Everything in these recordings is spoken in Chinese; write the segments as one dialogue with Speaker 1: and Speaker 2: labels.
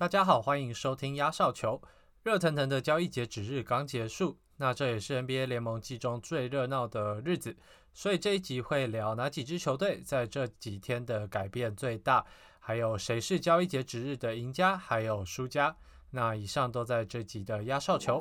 Speaker 1: 大家好，欢迎收听压哨球。热腾腾的交易截止日刚结束，那这也是 NBA 联盟季中最热闹的日子，所以这一集会聊哪几支球队在这几天的改变最大，还有谁是交易截止日的赢家，还有输家。那以上都在这集的压哨球。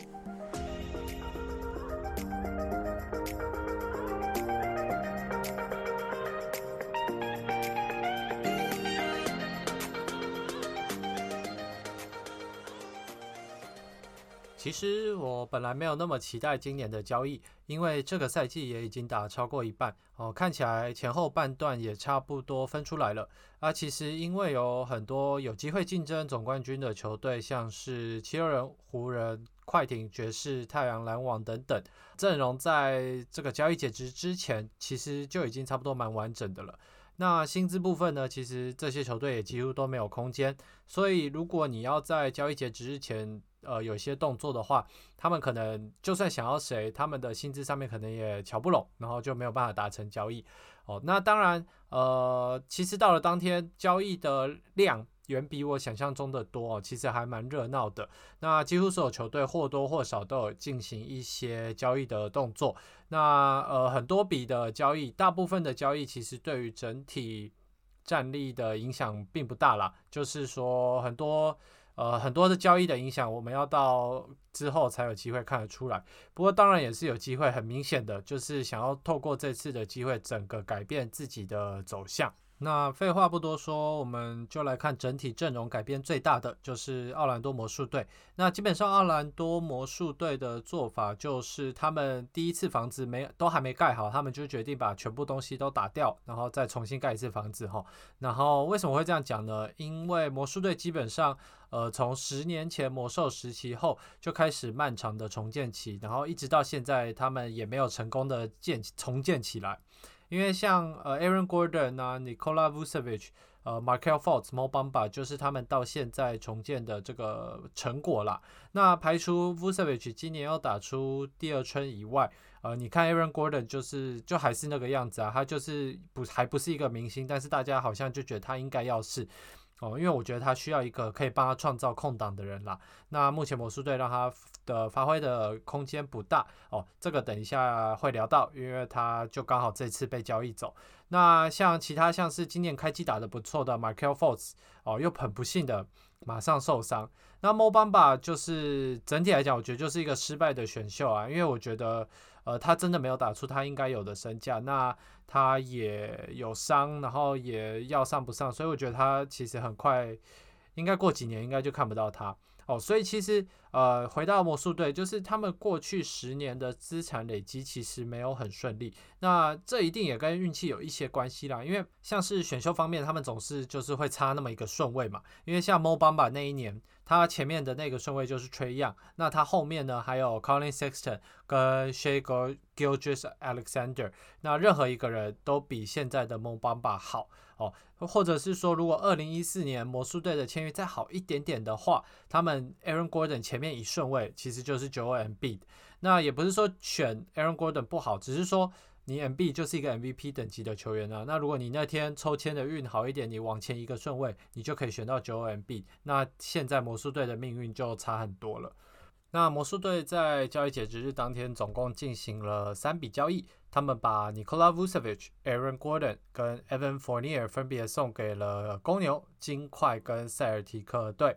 Speaker 1: 其实我本来没有那么期待今年的交易，因为这个赛季也已经打超过一半哦，看起来前后半段也差不多分出来了。啊，其实因为有很多有机会竞争总冠军的球队，像是七六人、湖人、快艇、爵士、太阳、篮网等等，阵容在这个交易截止之前，其实就已经差不多蛮完整的了。那薪资部分呢？其实这些球队也几乎都没有空间，所以如果你要在交易截止之前，呃，有些动作的话，他们可能就算想要谁，他们的薪资上面可能也瞧不拢，然后就没有办法达成交易。哦，那当然，呃，其实到了当天交易的量远比我想象中的多，哦，其实还蛮热闹的。那几乎所有球队或多或少都有进行一些交易的动作。那呃，很多笔的交易，大部分的交易其实对于整体战力的影响并不大啦，就是说很多。呃，很多的交易的影响，我们要到之后才有机会看得出来。不过，当然也是有机会，很明显的就是想要透过这次的机会，整个改变自己的走向。那废话不多说，我们就来看整体阵容改变最大的就是奥兰多魔术队。那基本上奥兰多魔术队的做法就是，他们第一次房子没都还没盖好，他们就决定把全部东西都打掉，然后再重新盖一次房子哈。然后为什么会这样讲呢？因为魔术队基本上，呃，从十年前魔兽时期后就开始漫长的重建期，然后一直到现在，他们也没有成功的建重建起来。因为像呃 Aaron Gordon 啊，Nikola Vucevic，呃 Markel Fultz、Mo Bamba 就是他们到现在重建的这个成果啦。那排除 Vucevic 今年要打出第二春以外，呃，你看 Aaron Gordon 就是就还是那个样子啊，他就是不还不是一个明星，但是大家好像就觉得他应该要是。哦，因为我觉得他需要一个可以帮他创造空档的人啦。那目前魔术队让他的发挥的空间不大哦，这个等一下会聊到，因为他就刚好这次被交易走。那像其他像是今年开机打得不错的 Michael Fultz 哦，又很不幸的马上受伤。那 Mo Bamba 就是整体来讲，我觉得就是一个失败的选秀啊，因为我觉得。呃，他真的没有打出他应该有的身价，那他也有伤，然后也要上不上，所以我觉得他其实很快，应该过几年应该就看不到他哦。所以其实呃，回到魔术队，就是他们过去十年的资产累积其实没有很顺利，那这一定也跟运气有一些关系啦。因为像是选秀方面，他们总是就是会差那么一个顺位嘛。因为像 Mo Bamba 那一年。他前面的那个顺位就是 Trey Young，那他后面呢还有 Colin Sexton 跟 Shea Gilgis Alexander，那任何一个人都比现在的 Mo Bamba 好哦，或者是说如果二零一四年魔术队的签约再好一点点的话，他们 Aaron Gordon 前面一顺位其实就是 Joel Embiid，那也不是说选 Aaron Gordon 不好，只是说。你 M B 就是一个 M V P 等级的球员啊，那如果你那天抽签的运好一点，你往前一个顺位，你就可以选到九 M B。那现在魔术队的命运就差很多了。那魔术队在交易截止日当天总共进行了三笔交易，他们把 Nikola Vucevic、Aaron Gordon 跟 Evan Fournier 分别送给了公牛、金块跟塞尔提克队。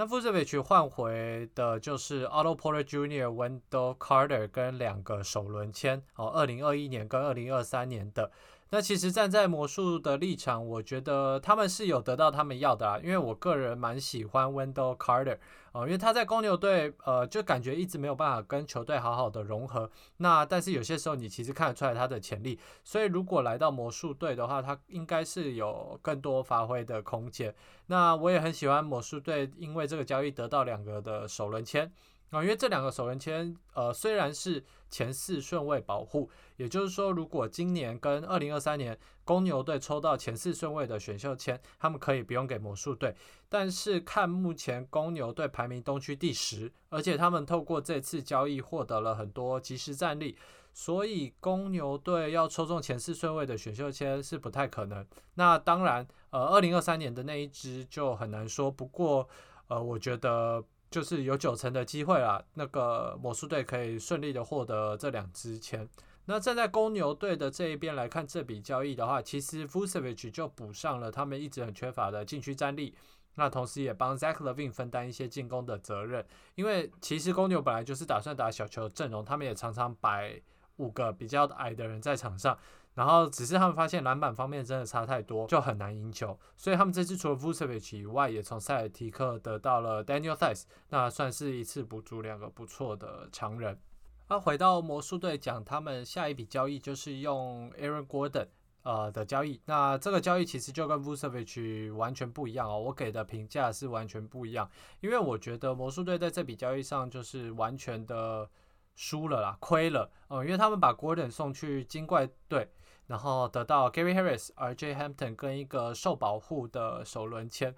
Speaker 1: 那 Vucevic 换回的就是 Otto Porter Jr.、Wendell Carter 跟两个首轮签哦，二零二一年跟二零二三年的。那其实站在魔术的立场，我觉得他们是有得到他们要的啊，因为我个人蛮喜欢 Wendell Carter 哦，因为他在公牛队呃就感觉一直没有办法跟球队好好的融合。那但是有些时候你其实看得出来他的潜力，所以如果来到魔术队的话，他应该是有更多发挥的空间。那我也很喜欢魔术队，因为这个交易得到两个的首轮签。啊，因为这两个首轮签，呃，虽然是前四顺位保护，也就是说，如果今年跟二零二三年公牛队抽到前四顺位的选秀签，他们可以不用给魔术队。但是看目前公牛队排名东区第十，而且他们透过这次交易获得了很多即时战力，所以公牛队要抽中前四顺位的选秀签是不太可能。那当然，呃，二零二三年的那一支就很难说。不过，呃，我觉得就是有九成的机会啦，那个魔术队可以顺利的获得这两支签。那站在公牛队的这一边来看这笔交易的话，其实 Vucevic 就补上了他们一直很缺乏的禁区战力。那同时也帮 Zach Levine 分担一些进攻的责任，因为其实公牛本来就是打算打小球阵容，他们也常常摆五个比较矮的人在场上，然后只是他们发现篮板方面真的差太多，就很难赢球，所以他们这次除了 Vucevic 以外，也从塞尔提克得到了 Daniel Theis，那算是一次补足两个不错的强人。那回到魔术队讲，他们下一笔交易就是用 Aaron Gordon。呃的交易，那这个交易其实就跟 Vucevic 完全不一样哦。我给的评价是完全不一样，因为我觉得魔术队在这笔交易上就是完全的输了啦，亏了哦。因为他们把 Gordon 送去金怪队，然后得到 Gary Harris、RJ Hampton 跟一个受保护的首轮签。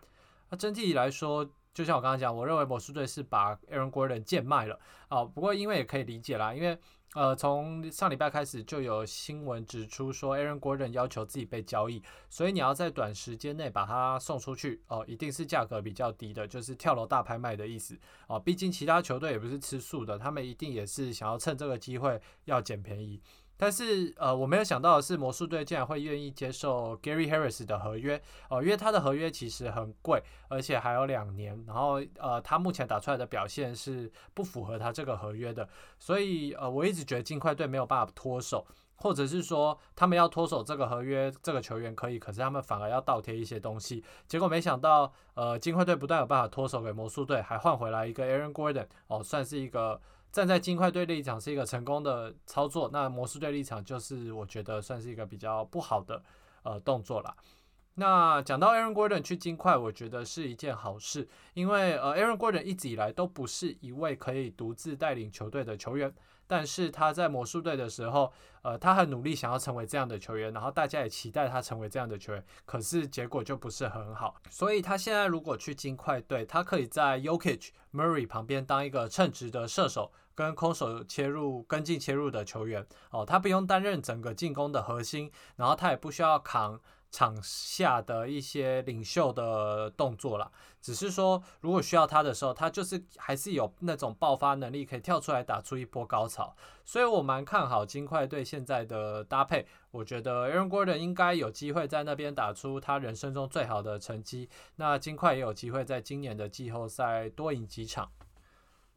Speaker 1: 那整体来说，就像我刚刚讲，我认为魔术队是把 Aaron Gordon 贱卖了啊。不过因为也可以理解啦，因为呃，从上礼拜开始就有新闻指出说，Aaron Gordon 要求自己被交易，所以你要在短时间内把它送出去哦，一定是价格比较低的，就是跳楼大拍卖的意思哦。毕竟其他球队也不是吃素的，他们一定也是想要趁这个机会要捡便宜。但是，呃，我没有想到的是，魔术队竟然会愿意接受 Gary Harris 的合约哦，因为他的合约其实很贵，而且还有两年。然后，呃，他目前打出来的表现是不符合他这个合约的，所以，呃，我一直觉得金块队没有办法脱手，或者是说他们要脱手这个合约，这个球员可以，可是他们反而要倒贴一些东西。结果没想到，呃，金块队不但有办法脱手给魔术队，还换回来一个 Aaron Gordon 哦，算是一个。站在金块队立场是一个成功的操作，那魔术队立场就是我觉得算是一个比较不好的呃动作啦。那讲到 Aaron Gordon 去金块，我觉得是一件好事，因为呃 Aaron Gordon 一直以来都不是一位可以独自带领球队的球员。但是他在魔术队的时候，呃，他很努力想要成为这样的球员，然后大家也期待他成为这样的球员，可是结果就不是很好。所以他现在如果去金块队，他可以在 Yokich Murray 旁边当一个称职的射手，跟空手切入、跟进切入的球员。哦，他不用担任整个进攻的核心，然后他也不需要扛。场下的一些领袖的动作啦，只是说如果需要他的时候，他就是还是有那种爆发能力，可以跳出来打出一波高潮。所以我蛮看好金块队现在的搭配，我觉得 Aaron Gordon 应该有机会在那边打出他人生中最好的成绩。那金块也有机会在今年的季后赛多赢几场。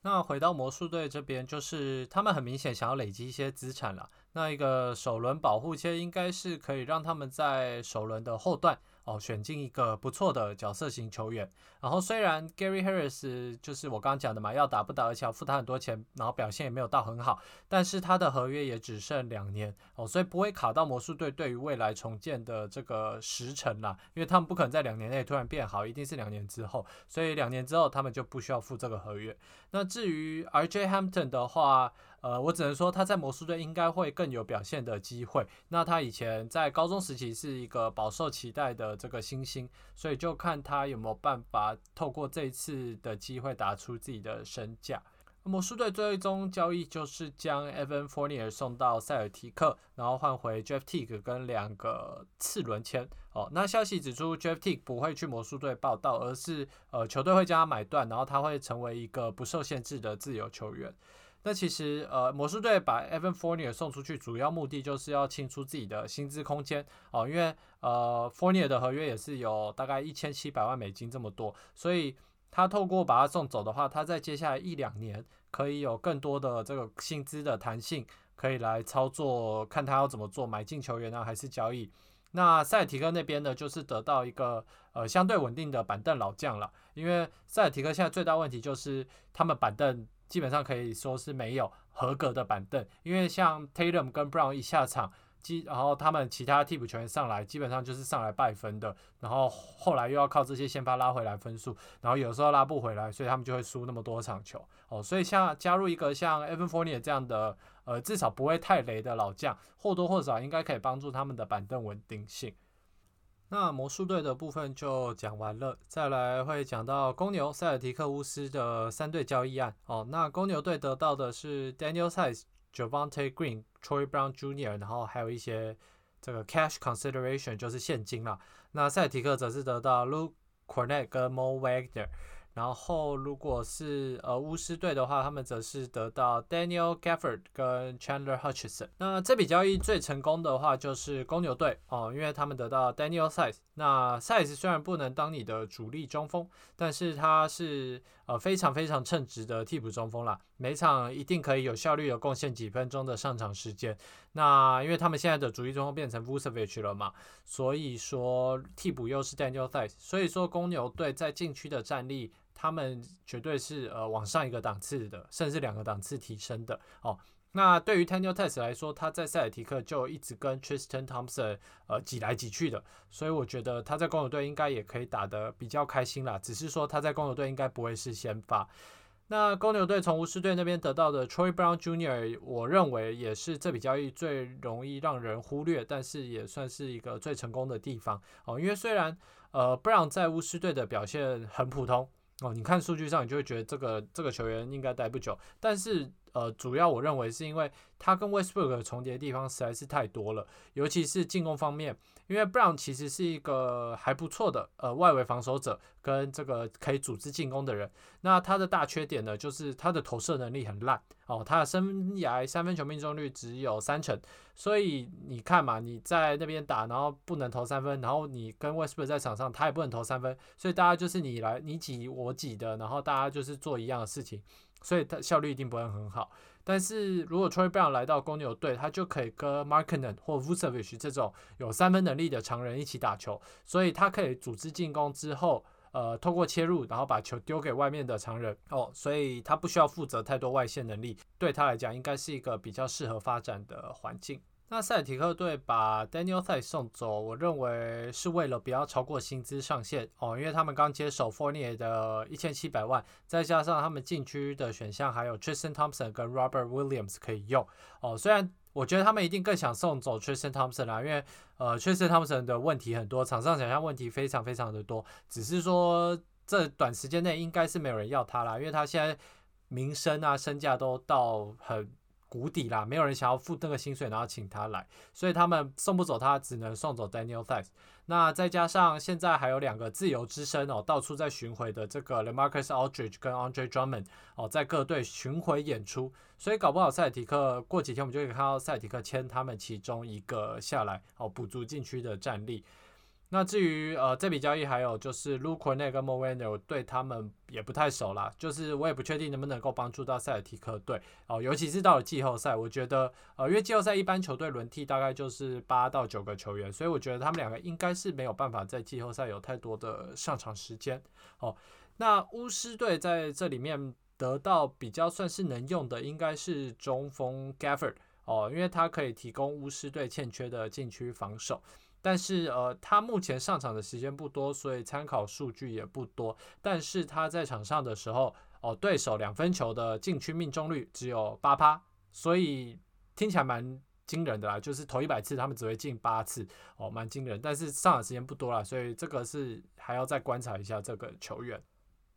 Speaker 1: 那回到魔术队这边，就是他们很明显想要累积一些资产了。那一个首轮保护签应该是可以让他们在首轮的后段。哦，选进一个不错的角色型球员。然后虽然 Gary Harris 就是我刚刚讲的嘛，要打不打，而且要付他很多钱，然后表现也没有到很好，但是他的合约也只剩两年哦，所以不会卡到魔术队对于未来重建的这个时程啦，因为他们不可能在两年内突然变好，一定是两年之后，所以两年之后他们就不需要付这个合约。那至于 RJ Hampton 的话，呃，我只能说他在魔术队应该会更有表现的机会。那他以前在高中时期是一个饱受期待的这个新星，所以就看他有没有办法透过这一次的机会打出自己的身价。魔术队最终交易就是将 Evan Fournier 送到塞尔提克，然后换回 Jeff Teague 跟两个次轮签。哦，那消息指出 Jeff Teague 不会去魔术队报道，而是呃球队会将他买断，然后他会成为一个不受限制的自由球员。那其实，呃，魔术队把 Evan Fournier 送出去，主要目的就是要清出自己的薪资空间哦，因为呃，Fournier 的合约也是有大概一千七百万美金这么多，所以他透过把他送走的话，他在接下来一两年可以有更多的这个薪资的弹性，可以来操作，看他要怎么做，买进球员呢，还是交易？那塞尔提克那边呢，就是得到一个呃相对稳定的板凳老将了，因为塞尔提克现在最大问题就是他们板凳。基本上可以说是没有合格的板凳，因为像 Tatum 跟 Brown 一下场，基然后他们其他替补球员上来，基本上就是上来败分的，然后后来又要靠这些先发拉回来分数，然后有时候拉不回来，所以他们就会输那么多场球哦。所以像加入一个像 Evan Fournier 这样的，呃，至少不会太雷的老将，或多或少应该可以帮助他们的板凳稳定性。那魔术队的部分就讲完了，再来会讲到公牛、塞尔提克、巫师的三队交易案。哦，那公牛队得到的是 Daniel Size、Javante Green、Troy Brown Jr.，然后还有一些这个 cash consideration 就是现金啦。那塞尔提克则是得到 Luke Cornet 跟 Mo Wagner。然后，如果是呃巫师队的话，他们则是得到 Daniel Gafford 跟 Chandler Hutchison。那这笔交易最成功的话，就是公牛队哦，因为他们得到 Daniel Size。那 Size 虽然不能当你的主力中锋，但是他是呃非常非常称职的替补中锋啦，每场一定可以有效率的贡献几分钟的上场时间。那因为他们现在的主力中锋变成 Vucevic 了嘛，所以说替补又是 Daniel Size，所以说公牛队在禁区的战力。他们绝对是呃往上一个档次的，甚至两个档次提升的哦。那对于 Tanya Test 来说，他在塞尔提克就一直跟 Tristan Thompson 呃挤来挤去的，所以我觉得他在公牛队应该也可以打得比较开心啦。只是说他在公牛队应该不会是先发。那公牛队从巫师队那边得到的 Troy Brown Jr.，我认为也是这笔交易最容易让人忽略，但是也算是一个最成功的地方哦。因为虽然呃 Brown 在巫师队的表现很普通。哦，你看数据上，你就会觉得这个这个球员应该待不久，但是呃，主要我认为是因为他跟 Westbrook 重叠的地方实在是太多了，尤其是进攻方面，因为 Brown 其实是一个还不错的呃外围防守者跟这个可以组织进攻的人，那他的大缺点呢，就是他的投射能力很烂哦，他的生涯三分球命中率只有三成，所以你看嘛，你在那边打，然后不能投三分，然后你跟 Westbrook 在场上，他也不能投三分，所以大家就是你来你挤我挤的，然后大家就是做一样的事情。所以他效率一定不会很好，但是如果 Troy Brown 来到公牛队，他就可以跟 Markkanen 或 Vucevic 这种有三分能力的常人一起打球，所以他可以组织进攻之后，呃，透过切入，然后把球丢给外面的常人哦，所以他不需要负责太多外线能力，对他来讲应该是一个比较适合发展的环境。那塞提克队把 Daniel t h i 送走，我认为是为了不要超过薪资上限哦，因为他们刚接手 Fournier 的一千七百万，再加上他们禁区的选项还有 Tristan Thompson 跟 Robert Williams 可以用哦。虽然我觉得他们一定更想送走 Tristan Thompson 啦，因为呃 Tristan Thompson 的问题很多，场上想象问题非常非常的多，只是说这短时间内应该是没有人要他啦，因为他现在名声啊身价都到很。谷底啦，没有人想要付那个薪水，然后请他来，所以他们送不走他，只能送走 Daniel Thies。那再加上现在还有两个自由之身哦，到处在巡回的这个 LeMarcus Aldridge 跟 Andre Drummond 哦，在各队巡回演出，所以搞不好塞尔提克过几天我们就可以看到塞尔提克签他们其中一个下来哦，补足禁区的战力。那至于呃这笔交易还有就是 Luke n 跟 Mo Wagner，我对他们也不太熟啦，就是我也不确定能不能够帮助到塞尔提克队哦，尤其是到了季后赛，我觉得呃因为季后赛一般球队轮替大概就是八到九个球员，所以我觉得他们两个应该是没有办法在季后赛有太多的上场时间哦。那巫师队在这里面得到比较算是能用的，应该是中锋 Gafford 哦，因为他可以提供巫师队欠缺的禁区防守。但是呃，他目前上场的时间不多，所以参考数据也不多。但是他在场上的时候，哦，对手两分球的禁区命中率只有八趴，所以听起来蛮惊人的啦。就是投一百次，他们只会进八次，哦，蛮惊人。但是上场时间不多啦，所以这个是还要再观察一下这个球员。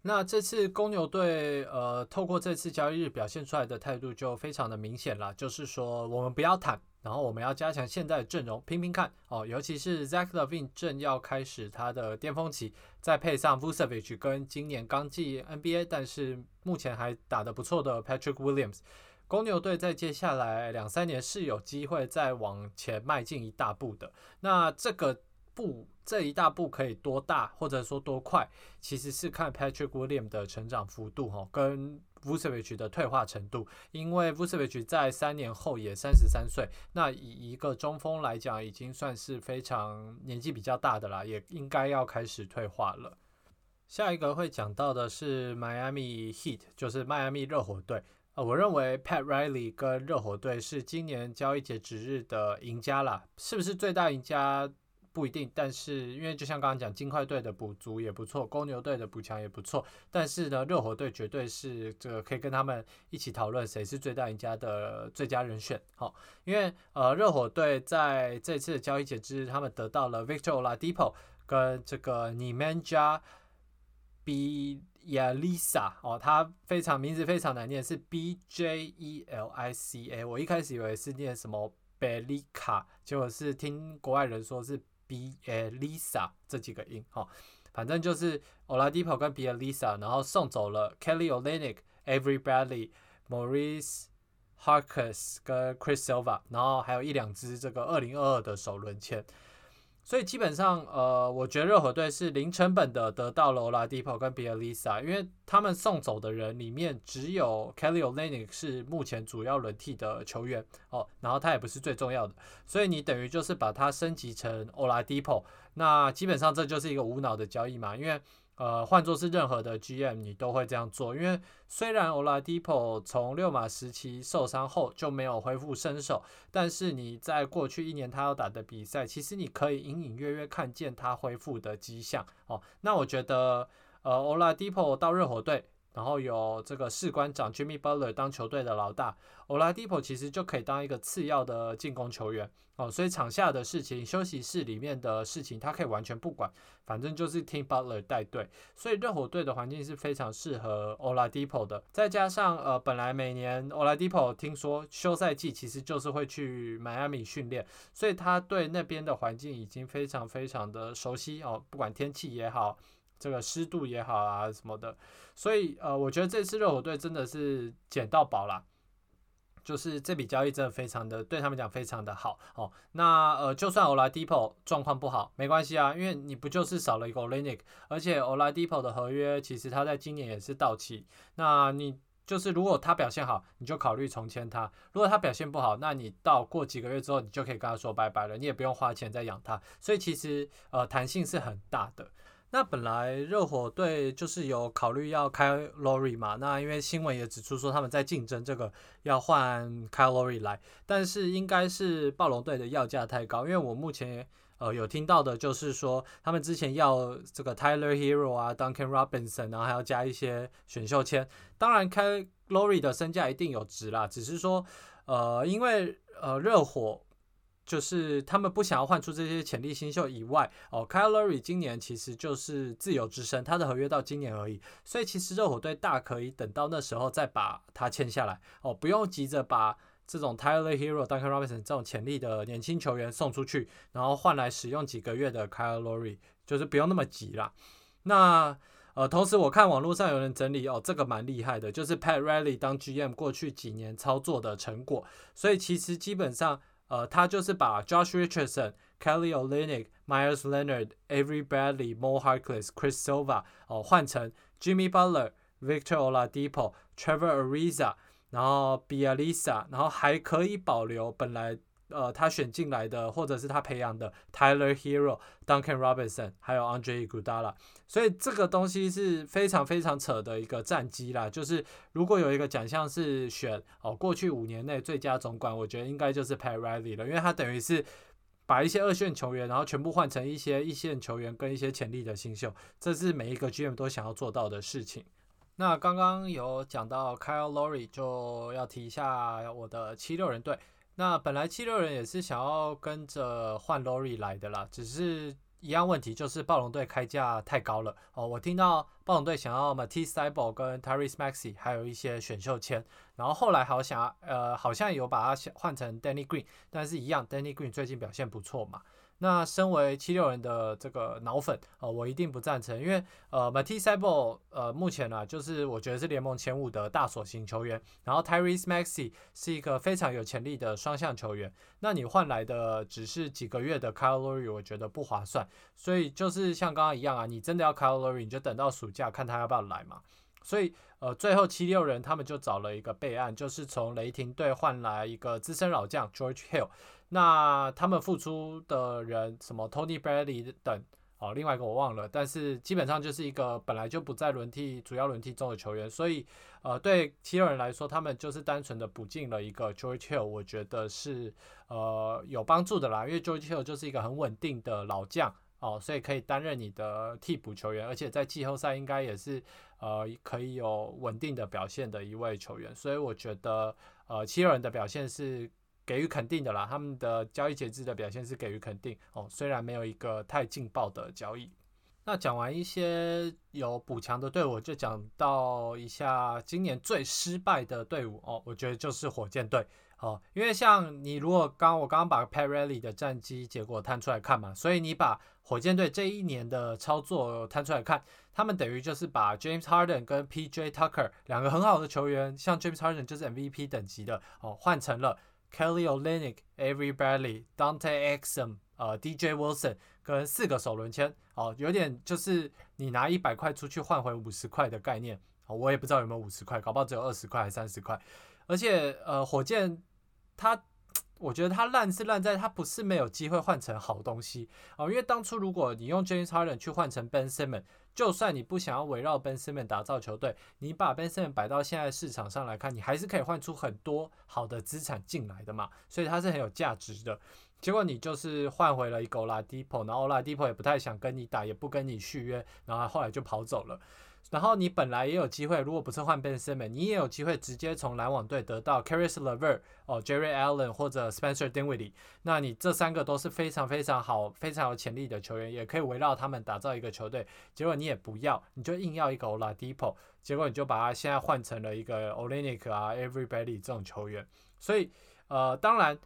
Speaker 1: 那这次公牛队呃，透过这次交易日表现出来的态度就非常的明显了，就是说我们不要谈。然后我们要加强现在的阵容，拼拼看哦，尤其是 Zach Levine 正要开始他的巅峰期，再配上 Vucevic 跟今年刚进 NBA 但是目前还打得不错的 Patrick Williams，公牛队在接下来两三年是有机会再往前迈进一大步的。那这个步这一大步可以多大，或者说多快，其实是看 Patrick Williams 的成长幅度哈，跟 Vucevic 的退化程度，因为 Vucevic 在三年后也三十三岁，那以一个中锋来讲，已经算是非常年纪比较大的啦，也应该要开始退化了。下一个会讲到的是 Miami Heat，就是迈阿密热火队。呃，我认为 Pat Riley 跟热火队是今年交易截止日的赢家啦，是不是最大赢家？不一定，但是因为就像刚刚讲，金块队的补足也不错，公牛队的补强也不错，但是呢，热火队绝对是这个可以跟他们一起讨论谁是最大赢家的最佳人选。好，因为呃，热火队在这次的交易截止，他们得到了 Victor Oladipo 跟这个 Nemanja b Bielisa 哦，他非常名字非常难念，是 B J E L I C A。我一开始以为是念什么 Belica，结果是听国外人说是 Bielisa 这几个音哦。反正就是 Oladipo 跟 Bielisa，然后送走了 Kelly o l e n i k、Everybody、Maurice Harkes 跟 Chris Silva，然后还有一两支这个二零二二的首轮签。所以基本上，呃，我觉得热火队是零成本的得到了 Oladipo 跟比尔·丽萨因为他们送走的人里面只有 Kelly o l e n i k 是目前主要轮替的球员哦，然后他也不是最重要的，所以你等于就是把它升级成劳拉·迪波那基本上这就是一个无脑的交易嘛，因为。呃，换作是任何的 GM，你都会这样做，因为虽然 Oladipo 从六马时期受伤后就没有恢复身手，但是你在过去一年他要打的比赛，其实你可以隐隐约约看见他恢复的迹象哦。那我觉得，呃，Oladipo 到热火队。然后有这个士官长 Jimmy Butler 当球队的老大，Oladipo 其实就可以当一个次要的进攻球员哦，所以场下的事情、休息室里面的事情，他可以完全不管，反正就是听 Butler 带队。所以热火队的环境是非常适合 Oladipo 的。再加上呃，本来每年 Oladipo 听说休赛季其实就是会去迈阿密训练，所以他对那边的环境已经非常非常的熟悉哦，不管天气也好。这个湿度也好啊什么的，所以呃，我觉得这次热火队真的是捡到宝啦，就是这笔交易真的非常的对他们讲非常的好哦。那呃，就算 Oladipo 状况不好没关系啊，因为你不就是少了一个 Olinick，而且 Oladipo 的合约其实他在今年也是到期，那你就是如果他表现好，你就考虑重签他；如果他表现不好，那你到过几个月之后，你就可以跟他说拜拜了，你也不用花钱再养他。所以其实呃，弹性是很大的。那本来热火队就是有考虑要开 Lori 嘛，那因为新闻也指出说他们在竞争这个要换开 Lori 来，但是应该是暴龙队的要价太高，因为我目前呃有听到的就是说他们之前要这个 Tyler Hero 啊，Duncan Robinson，然后还要加一些选秀签，当然开 Lori 的身价一定有值啦，只是说呃因为呃热火。就是他们不想要换出这些潜力新秀以外，哦，Kyle Lowry 今年其实就是自由之身，他的合约到今年而已，所以其实热火队大可以等到那时候再把他签下来，哦，不用急着把这种 Tyler Hero、Duncan Robinson 这种潜力的年轻球员送出去，然后换来使用几个月的 Kyle Lowry，就是不用那么急啦。那呃，同时我看网络上有人整理，哦，这个蛮厉害的，就是 Pat Riley 当 GM 过去几年操作的成果，所以其实基本上。呃，他就是把 Josh Richardson、Kelly Olynyk、Myers Leonard、Avery Bradley、Mo Harkless、Chris Silva 哦换成 Jimmy Butler、Victor Oladipo、Trevor Ariza，然后 Bielisa，然后还可以保留本来。 呃，他选进来的，或者是他培养的 Tyler Hero、Duncan Robinson，还有 Andre Iguodala，所以这个东西是非常非常扯的一个战绩啦。就是如果有一个奖项是选哦，过去五年内最佳总管，我觉得应该就是 Pat Riley 了，因为他等于是把一些二线球员，然后全部换成一些一线球员跟一些潜力的新秀，这是每一个 GM 都想要做到的事情。那刚刚有讲到 Kyle Lory 就要提一下我的七六人队。那本来七六人也是想要跟着换 Lori 来的啦，只是一样问题，就是暴龙队开价太高了哦。我听到暴龙队想要 Matisse t y b e 跟 Tyrese Maxey，还有一些选秀签，然后后来好想呃好像有把它换成 Danny Green，但是一样 Danny Green 最近表现不错嘛。那身为七六人的这个脑粉，呃，我一定不赞成，因为呃，Matisse b o 呃，目前呢，就是我觉得是联盟前五的大锁型球员，然后 Tyrese Maxey 是一个非常有潜力的双向球员，那你换来的只是几个月的 Kyle Lowry，我觉得不划算，所以就是像刚刚一样啊，你真的要 Kyle Lowry，你就等到暑假看他要不要来嘛，所以呃，最后七六人他们就找了一个备案，就是从雷霆队换来一个资深老将 George Hill。那他们付出的人，什么 Tony Bradley 等，哦，另外一个我忘了，但是基本上就是一个本来就不在轮替主要轮替中的球员，所以，呃，对七六人来说，他们就是单纯的补进了一个 George Hill，我觉得是呃有帮助的啦，因为 George Hill 就是一个很稳定的老将，哦，所以可以担任你的替补球员，而且在季后赛应该也是呃可以有稳定的表现的一位球员，所以我觉得呃七六人的表现是。给予肯定的啦，他们的交易节制的表现是给予肯定哦，虽然没有一个太劲爆的交易。那讲完一些有补强的队伍，就讲到一下今年最失败的队伍哦，我觉得就是火箭队哦，因为像你如果刚我刚刚把 Perry 的战绩结果摊出来看嘛，所以你把火箭队这一年的操作摊出来看，他们等于就是把 James Harden 跟 PJ Tucker 两个很好的球员，像 James Harden 就是 MVP 等级的哦，换成了 Kelly Olynyk、Avery Bradley、Dante Exum、呃 DJ Wilson。跟四个首轮签，哦，有点就是你拿一百块出去换回五十块的概念，哦，我也不知道有没有五十块，搞不好只有二十块还三十块。而且，呃，火箭它，我觉得它烂是烂在它不是没有机会换成好东西，哦，因为当初如果你用 James Harden 去换成 Ben Simmons，就算你不想要围绕 Ben Simmons 打造球队，你把 Ben Simmons 摆到现在市场上来看，你还是可以换出很多好的资产进来的嘛，所以它是很有价值的。结果你就是换回了一个 Oladipo，然后 Oladipo 也不太想跟你打，也不跟你续约，然后后来就跑走了。然后你本来也有机会，如果不是换 Ben Simmons，你也有机会直接从篮网队得到 Caris LeVert、哦 Jerry Allen 或者 Spencer Dinwiddie。那你这三个都是非常非常好、非常有潜力的球员，也可以围绕他们打造一个球队。结果你也不要，你就硬要一个 Oladipo，结果你就把他现在换成了一个 o l e n i k 啊、Everybody 这种球员。所以呃，当然。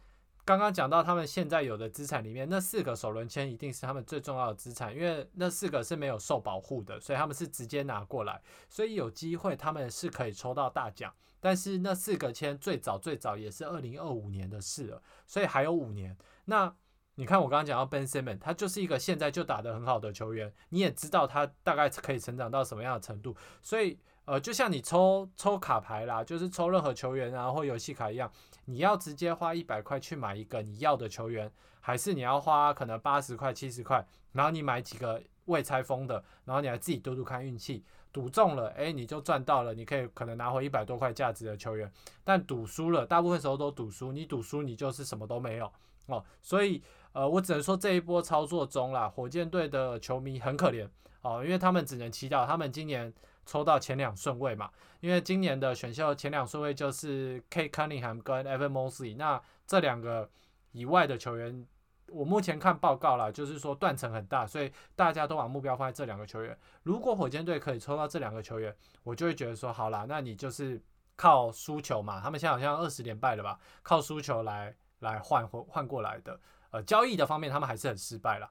Speaker 1: 刚刚讲到他们现在有的资产里面，那四个首轮签一定是他们最重要的资产，因为那四个是没有受保护的，所以他们是直接拿过来，所以有机会他们是可以抽到大奖。但是那四个签最早最早也是二零二五年的事了，所以还有五年。那你看我刚刚讲到 Ben Simmons，他就是一个现在就打得很好的球员，你也知道他大概可以成长到什么样的程度，所以呃，就像你抽抽卡牌啦，就是抽任何球员啊或游戏卡一样。你要直接花一百块去买一个你要的球员，还是你要花可能八十块、七十块，然后你买几个未拆封的，然后你还自己赌赌看运气，赌中了，哎，你就赚到了，你可以可能拿回一百多块价值的球员。但赌输了，大部分时候都赌输，你赌输你就是什么都没有哦。所以，呃，我只能说这一波操作中啦，火箭队的球迷很可怜哦，因为他们只能祈祷他们今年。抽到前两顺位嘛，因为今年的选秀前两顺位就是 K Cunningham 跟 Evan Mosley，那这两个以外的球员，我目前看报告了，就是说断层很大，所以大家都把目标放在这两个球员。如果火箭队可以抽到这两个球员，我就会觉得说，好啦，那你就是靠输球嘛，他们现在好像二十连败了吧，靠输球来来换换过来的，呃，交易的方面他们还是很失败了。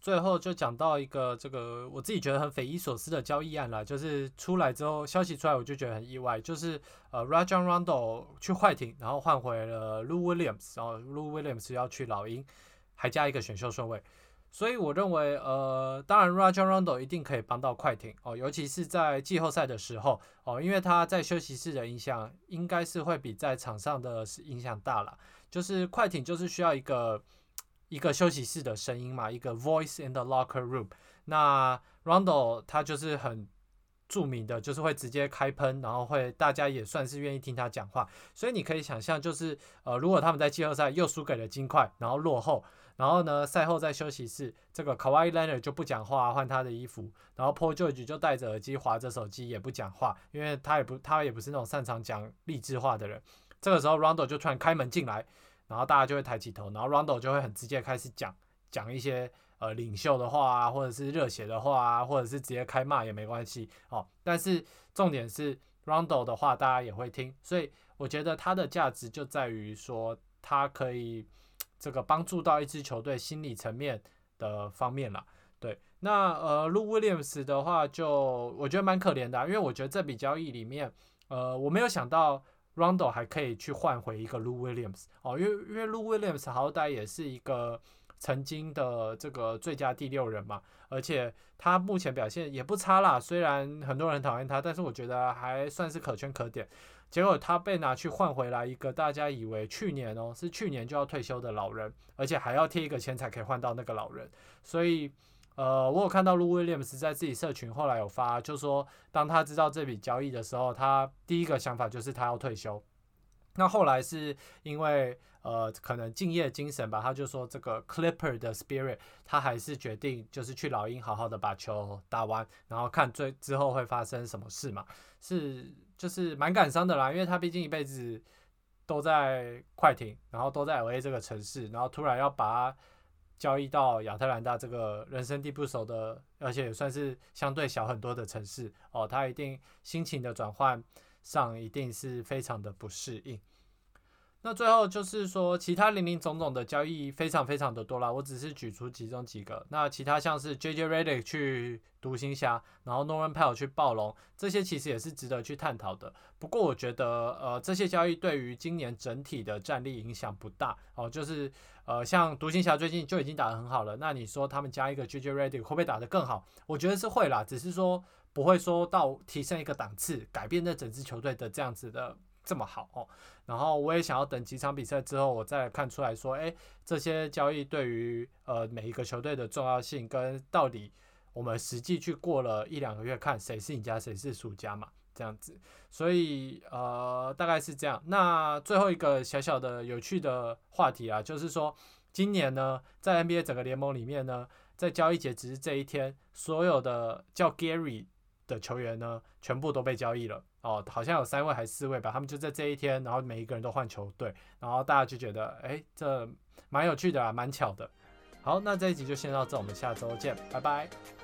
Speaker 1: 最后就讲到一个这个我自己觉得很匪夷所思的交易案了，就是出来之后消息出来我就觉得很意外，就是呃 Rajon Rondo 去快艇，然后换回了 Lou Williams，然后 Lou Williams 要去老鹰，还加一个选秀顺位，所以我认为呃当然 Rajon Rondo 一定可以帮到快艇哦，尤其是在季后赛的时候哦，因为他在休息室的影响应该是会比在场上的影响大了，就是快艇就是需要一个。一个休息室的声音嘛，一个 voice in the locker room。那 Rondo 他就是很著名的，就是会直接开喷，然后会大家也算是愿意听他讲话。所以你可以想象，就是呃，如果他们在季后赛又输给了金块，然后落后，然后呢赛后在休息室，这个 Kawhi Leonard 就不讲话，换他的衣服，然后 Paul George 就戴着耳机划着手机也不讲话，因为他也不他也不是那种擅长讲励志话的人。这个时候 Rondo 就突然开门进来。然后大家就会抬起头，然后 Rondo 就会很直接开始讲讲一些呃领袖的话啊，或者是热血的话啊，或者是直接开骂也没关系哦。但是重点是 Rondo 的话大家也会听，所以我觉得他的价值就在于说他可以这个帮助到一支球队心理层面的方面了。对，那呃 Lu Williams 的话就我觉得蛮可怜的，因为我觉得这笔交易里面呃我没有想到。Rondo 还可以去换回一个 Lou Williams 哦，因为因为 Lou Williams 好歹也是一个曾经的这个最佳第六人嘛，而且他目前表现也不差啦。虽然很多人讨厌他，但是我觉得还算是可圈可点。结果他被拿去换回来一个大家以为去年哦是去年就要退休的老人，而且还要贴一个钱才可以换到那个老人，所以。呃，我有看到 Lu Williams 在自己社群后来有发，就说当他知道这笔交易的时候，他第一个想法就是他要退休。那后来是因为呃，可能敬业精神吧，他就说这个 Clipper 的 Spirit，他还是决定就是去老鹰好好的把球打完，然后看最之后会发生什么事嘛。是就是蛮感伤的啦，因为他毕竟一辈子都在快艇，然后都在 LA 这个城市，然后突然要把。交易到亚特兰大这个人生地不熟的，而且也算是相对小很多的城市哦，他一定心情的转换上一定是非常的不适应。那最后就是说，其他零零总总的交易非常非常的多啦，我只是举出其中几个。那其他像是 J J Redick 去独行侠，然后 Norman Powell 去暴龙，这些其实也是值得去探讨的。不过我觉得，呃，这些交易对于今年整体的战力影响不大哦。就是呃，像独行侠最近就已经打得很好了，那你说他们加一个 J J Redick 会不会打得更好？我觉得是会啦，只是说不会说到提升一个档次，改变这整支球队的这样子的。这么好哦，然后我也想要等几场比赛之后，我再看出来说，哎，这些交易对于呃每一个球队的重要性，跟到底我们实际去过了一两个月，看谁是赢家，谁是输家嘛，这样子。所以呃，大概是这样。那最后一个小小的有趣的话题啊，就是说今年呢，在 NBA 整个联盟里面呢，在交易截止这一天，所有的叫 Gary 的球员呢，全部都被交易了。哦，好像有三位还是四位吧，他们就在这一天，然后每一个人都换球队，然后大家就觉得，哎，这蛮有趣的啊，蛮巧的。好，那这一集就先到这，我们下周见，拜拜。